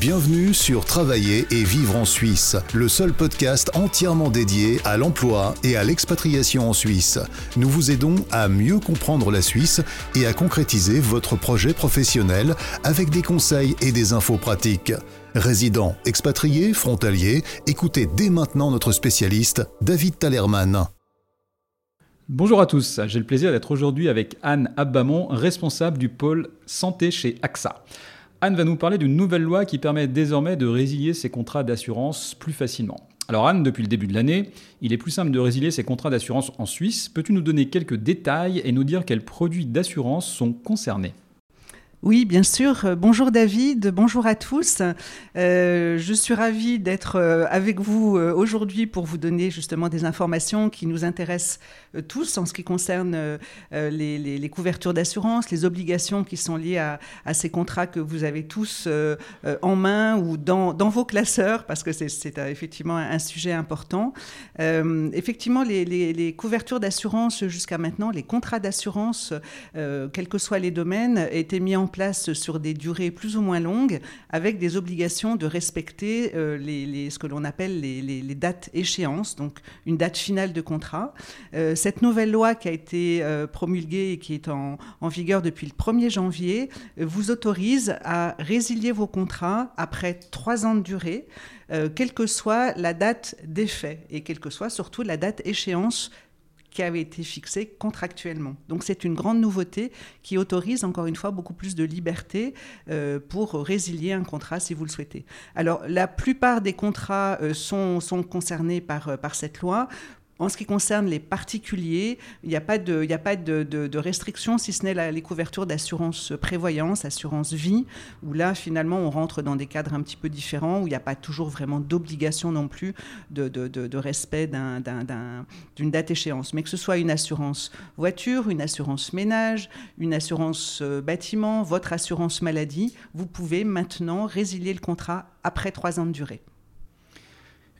Bienvenue sur Travailler et vivre en Suisse, le seul podcast entièrement dédié à l'emploi et à l'expatriation en Suisse. Nous vous aidons à mieux comprendre la Suisse et à concrétiser votre projet professionnel avec des conseils et des infos pratiques. Résidents, expatriés, frontaliers, écoutez dès maintenant notre spécialiste, David Talerman. Bonjour à tous, j'ai le plaisir d'être aujourd'hui avec Anne Abbamon, responsable du pôle santé chez AXA. Anne va nous parler d'une nouvelle loi qui permet désormais de résilier ses contrats d'assurance plus facilement. Alors Anne, depuis le début de l'année, il est plus simple de résilier ses contrats d'assurance en Suisse. Peux-tu nous donner quelques détails et nous dire quels produits d'assurance sont concernés? Oui, bien sûr. Euh, bonjour David, bonjour à tous. Euh, je suis ravie d'être euh, avec vous aujourd'hui pour vous donner justement des informations qui nous intéressent tous en ce qui concerne les, couvertures d'assurance, les obligations qui sont liées à, ces contrats que vous avez tous en main ou dans, vos classeurs, parce que c'est effectivement un sujet important. effectivement, les, les couvertures d'assurance jusqu'à maintenant, les contrats d'assurance, quels que soient les domaines, étaient mis en place sur des durées plus ou moins longues, avec des obligations de respecter euh, ce que l'on appelle les, dates échéances, donc une date finale de contrat. Euh, cette nouvelle loi qui a été euh, promulguée et qui est en, en, vigueur depuis le 1er janvier vous autorise à résilier vos contrats après trois ans de durée, quelle que soit la date d'effet et quelle que soit surtout la date échéance qui avait été fixé contractuellement. Donc c'est une grande nouveauté qui autorise encore une fois beaucoup plus de liberté euh, pour résilier un contrat si vous le souhaitez. Alors la plupart des contrats euh, sont, sont concernés par, euh, par cette loi. En ce qui concerne les particuliers, il n'y a pas de, restrictions, si ce n'est les couvertures d'assurance prévoyance, assurance vie, où là, finalement, on rentre dans des cadres un petit peu différents, où il n'y a pas toujours vraiment d'obligation non plus de, respect d'une date échéance. Mais que ce soit une assurance voiture, une assurance ménage, une assurance euh, bâtiment, votre assurance maladie, vous pouvez maintenant résilier le contrat après trois ans de durée.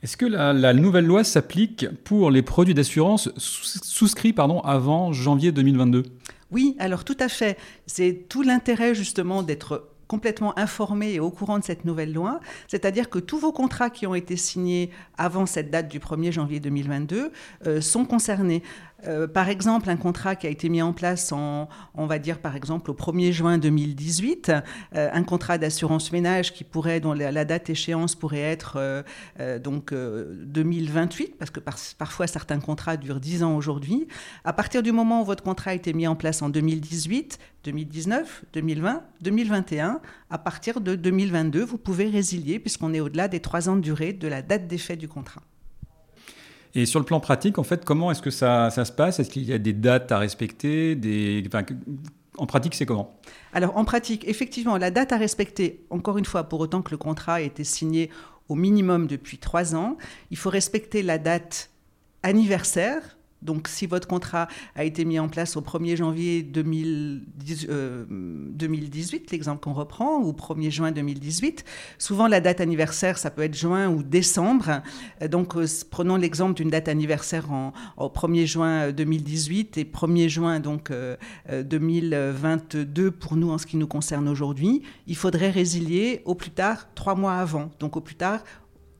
Est-ce que la, nouvelle loi s'applique pour les produits d'assurance souscrits pardon, avant janvier 2022 Oui, alors tout à fait. C'est tout l'intérêt justement d'être complètement informé et au courant de cette nouvelle loi, c'est-à-dire que tous vos contrats qui ont été signés avant cette date du 1er janvier 2022 euh, sont concernés. Euh, par exemple, un contrat qui a été mis en place on va dire par exemple au 1er juin 2018, euh, un contrat d'assurance ménage qui pourrait, dont la, date échéance pourrait être euh, donc 2028, parce que parfois certains contrats durent 10 ans aujourd'hui. À partir du moment où votre contrat a été mis en place en 2018, 2019, 2020, 2021, à partir de 2022, vous pouvez résilier puisqu'on est au-delà des trois ans de durée de la date d'effet du contrat. Et sur le plan pratique, en fait, comment est-ce que ça, ça se passe? Est-ce qu'il y a des dates à respecter en pratique, c'est comment? Alors, en pratique, effectivement, la date à respecter, encore une fois, pour autant que le contrat ait été signé au minimum depuis trois ans, il faut respecter la date anniversaire donc, si votre contrat a été mis en place au 1er janvier 2018, euh, l'exemple qu'on reprend, ou 1er juin 2018, souvent la date anniversaire, ça peut être juin ou décembre. Euh, donc, euh, prenons l'exemple d'une date anniversaire en, au 1er juin 2018 et 1er juin donc 2022 pour nous en ce qui nous concerne aujourd'hui. Il faudrait résilier au plus tard trois mois avant, donc au plus tard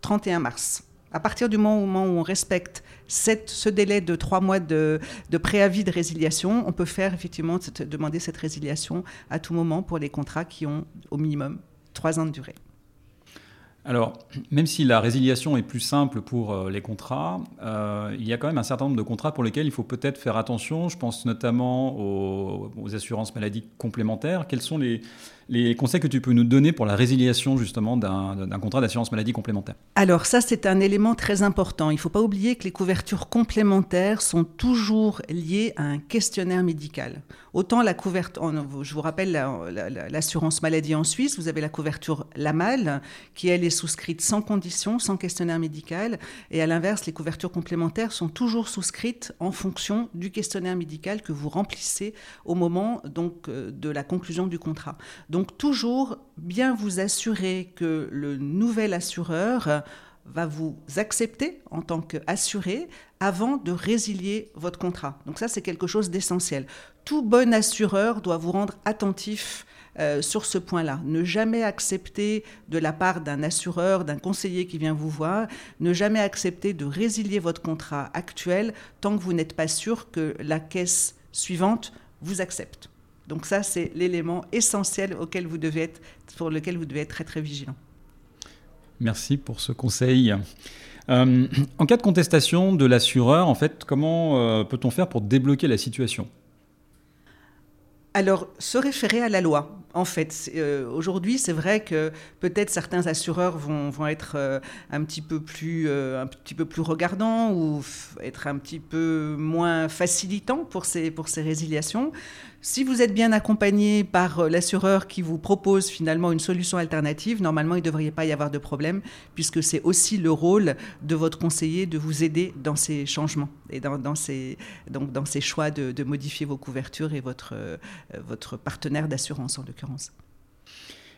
31 mars. À partir du moment où on respecte ce délai de trois mois de, préavis de résiliation, on peut faire effectivement demander cette résiliation à tout moment pour les contrats qui ont au minimum trois ans de durée. Alors, même si la résiliation est plus simple pour euh, les contrats, euh, il y a quand même un certain nombre de contrats pour lesquels il faut peut-être faire attention. Je pense notamment aux, assurances maladies complémentaires. Quels sont les, les conseils que tu peux nous donner pour la résiliation justement d'un contrat d'assurance maladie complémentaire? Alors ça, c'est un élément très important. Il ne faut pas oublier que les couvertures complémentaires sont toujours liées à un questionnaire médical. Autant la couverture, je vous rappelle l'assurance maladie en Suisse, vous avez la couverture LAMAL, qui elle est souscrite sans condition, sans questionnaire médical, et à l'inverse, les couvertures complémentaires sont toujours souscrites en fonction du questionnaire médical que vous remplissez au moment donc euh, de la conclusion du contrat. Donc toujours bien vous assurer que le nouvel assureur va vous accepter en tant qu'assuré avant de résilier votre contrat. Donc ça, c'est quelque chose d'essentiel. Tout bon assureur doit vous rendre attentif euh, sur ce point-là. Ne jamais accepter de la part d'un assureur, d'un conseiller qui vient vous voir, ne jamais accepter de résilier votre contrat actuel tant que vous n'êtes pas sûr que la caisse suivante vous accepte. Donc ça, c'est l'élément essentiel auquel vous devez être, pour lequel vous devez être très très vigilant. Merci pour ce conseil. Euh, en cas de contestation de l'assureur, en fait, comment euh, peut-on faire pour débloquer la situation? Alors, se référer à la loi, en fait. Euh, aujourd'hui, c'est vrai que peut-être certains assureurs vont, vont être euh, un, petit peu plus, euh, un petit peu plus regardants ou être un petit peu moins facilitants pour ces, pour ces résiliations. Si vous êtes bien accompagné par l'assureur qui vous propose finalement une solution alternative, normalement, il ne devrait pas y avoir de problème, puisque c'est aussi le rôle de votre conseiller de vous aider dans ces changements et dans, dans ces, donc dans ces choix de, de modifier vos couvertures et votre, votre partenaire d'assurance en l'occurrence.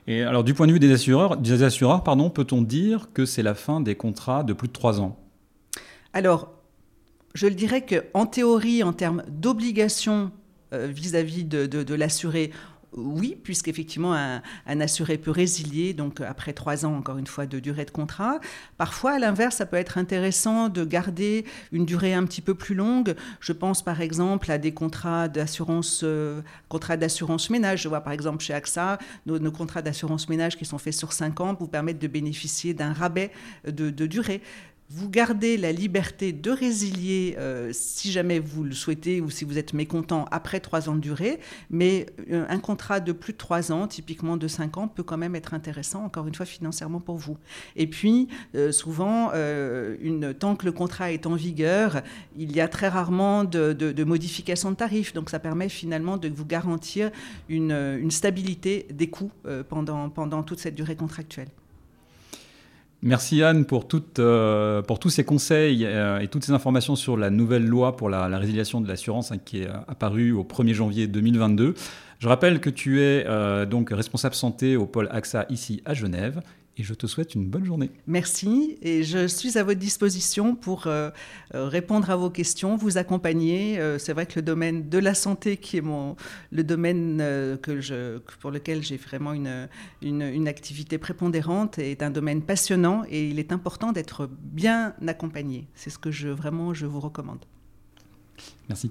Et alors, du point de vue des assureurs, des assureurs pardon, peut-on dire que c'est la fin des contrats de plus de trois ans? Alors, je le dirais qu'en théorie, en termes d'obligation euh, vis-à-vis de, l'assuré, oui, puisqu'effectivement, un, un assuré peut résilier, donc après trois ans, encore une fois, de durée de contrat. Parfois, à l'inverse, ça peut être intéressant de garder une durée un petit peu plus longue. Je pense par exemple à des contrats d'assurance, euh, ménage. Je vois par exemple chez AXA, nos, contrats d'assurance ménage qui sont faits sur cinq ans vous permettent de bénéficier d'un rabais de durée vous gardez la liberté de résilier euh, si jamais vous le souhaitez ou si vous êtes mécontent après trois ans de durée, mais euh, un contrat de plus de trois ans, typiquement de cinq ans, peut quand même être intéressant, encore une fois, financièrement pour vous. Et puis, euh, souvent, une, tant que le contrat est en vigueur, il y a très rarement de, de, de tarifs, donc ça permet finalement de vous garantir une, stabilité des coûts pendant toute cette durée contractuelle. Merci Anne euh, pour tous ces conseils euh, et toutes ces informations sur la nouvelle loi pour la, résiliation de l'assurance hein, qui est apparue au 1er janvier 2022. Je rappelle que tu es euh, donc responsable santé au pôle AXA ici à Genève et je te souhaite une bonne journée. Merci et je suis à votre disposition pour euh, euh, répondre à vos questions, vous accompagner. Euh, c'est vrai que le domaine de la santé, qui est mon, le domaine euh, que je, pour lequel j'ai vraiment une, une, une, activité prépondérante, est un domaine passionnant et il est important d'être bien accompagné. C'est ce que je, vraiment je vous recommande. Merci.